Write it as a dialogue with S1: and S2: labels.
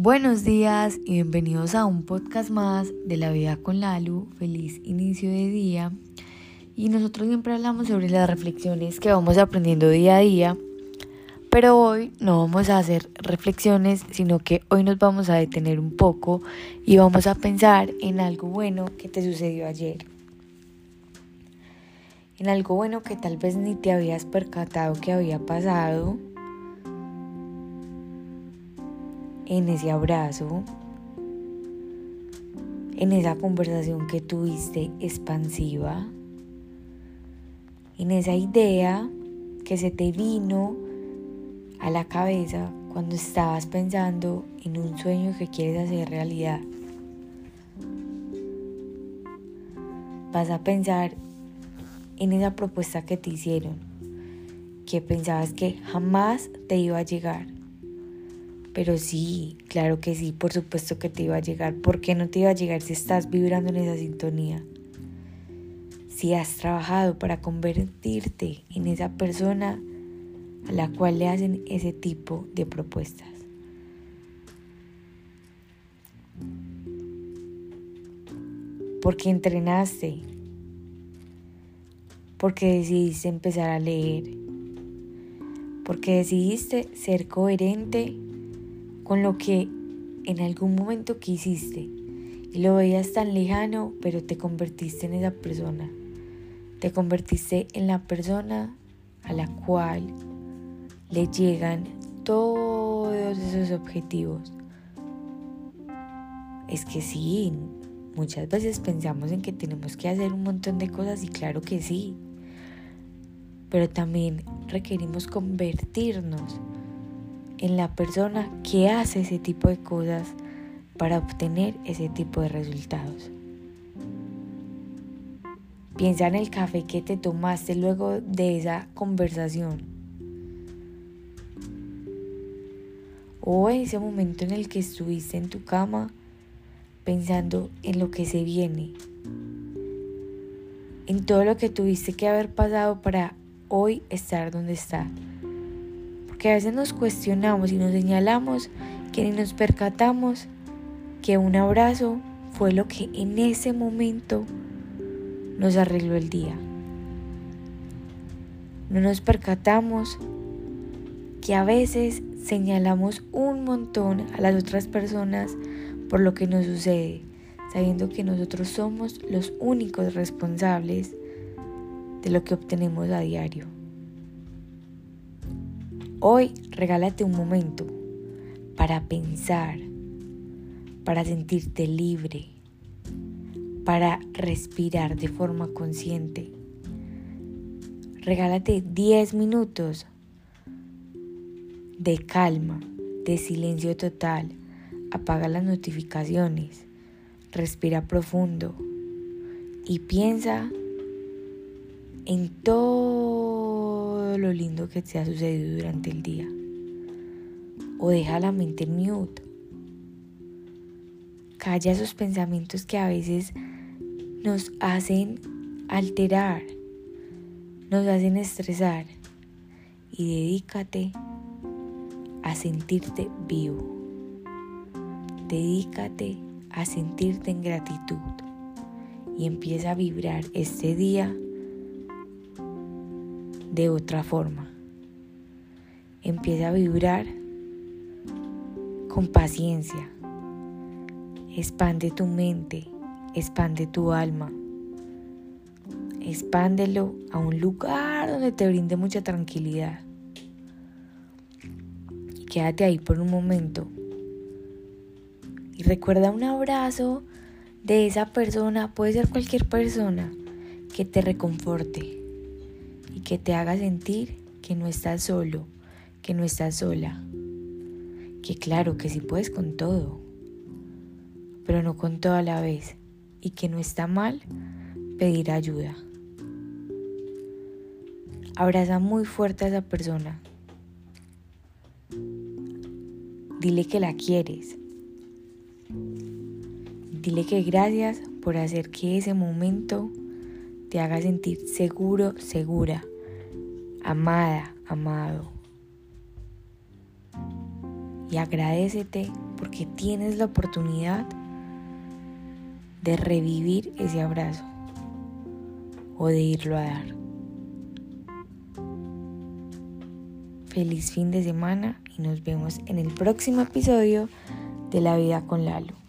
S1: Buenos días y bienvenidos a un podcast más de la vida con Lalu. Feliz inicio de día. Y nosotros siempre hablamos sobre las reflexiones que vamos aprendiendo día a día. Pero hoy no vamos a hacer reflexiones, sino que hoy nos vamos a detener un poco y vamos a pensar en algo bueno que te sucedió ayer. En algo bueno que tal vez ni te habías percatado que había pasado en ese abrazo, en esa conversación que tuviste expansiva, en esa idea que se te vino a la cabeza cuando estabas pensando en un sueño que quieres hacer realidad. Vas a pensar en esa propuesta que te hicieron, que pensabas que jamás te iba a llegar pero sí, claro que sí, por supuesto que te iba a llegar. ¿Por qué no te iba a llegar si estás vibrando en esa sintonía? Si has trabajado para convertirte en esa persona a la cual le hacen ese tipo de propuestas. Porque entrenaste, porque decidiste empezar a leer, porque decidiste ser coherente con lo que en algún momento quisiste y lo veías tan lejano, pero te convertiste en esa persona. Te convertiste en la persona a la cual le llegan todos esos objetivos. Es que sí, muchas veces pensamos en que tenemos que hacer un montón de cosas y claro que sí, pero también requerimos convertirnos en la persona que hace ese tipo de cosas para obtener ese tipo de resultados. Piensa en el café que te tomaste luego de esa conversación. O ese momento en el que estuviste en tu cama pensando en lo que se viene. En todo lo que tuviste que haber pasado para hoy estar donde está que a veces nos cuestionamos y nos señalamos que ni nos percatamos que un abrazo fue lo que en ese momento nos arregló el día. No nos percatamos que a veces señalamos un montón a las otras personas por lo que nos sucede, sabiendo que nosotros somos los únicos responsables de lo que obtenemos a diario. Hoy regálate un momento para pensar, para sentirte libre, para respirar de forma consciente. Regálate 10 minutos de calma, de silencio total. Apaga las notificaciones, respira profundo y piensa en todo lo lindo que te ha sucedido durante el día. O deja la mente en mute. Calla esos pensamientos que a veces nos hacen alterar, nos hacen estresar y dedícate a sentirte vivo. Dedícate a sentirte en gratitud y empieza a vibrar este día de otra forma. Empieza a vibrar con paciencia. Expande tu mente, expande tu alma. Expándelo a un lugar donde te brinde mucha tranquilidad. Y quédate ahí por un momento. Y recuerda un abrazo de esa persona, puede ser cualquier persona, que te reconforte que te haga sentir que no estás solo, que no estás sola. Que claro, que sí puedes con todo, pero no con todo a la vez. Y que no está mal pedir ayuda. Abraza muy fuerte a esa persona. Dile que la quieres. Dile que gracias por hacer que ese momento te haga sentir seguro, segura, amada, amado. Y agradecete porque tienes la oportunidad de revivir ese abrazo o de irlo a dar. Feliz fin de semana y nos vemos en el próximo episodio de La vida con Lalo.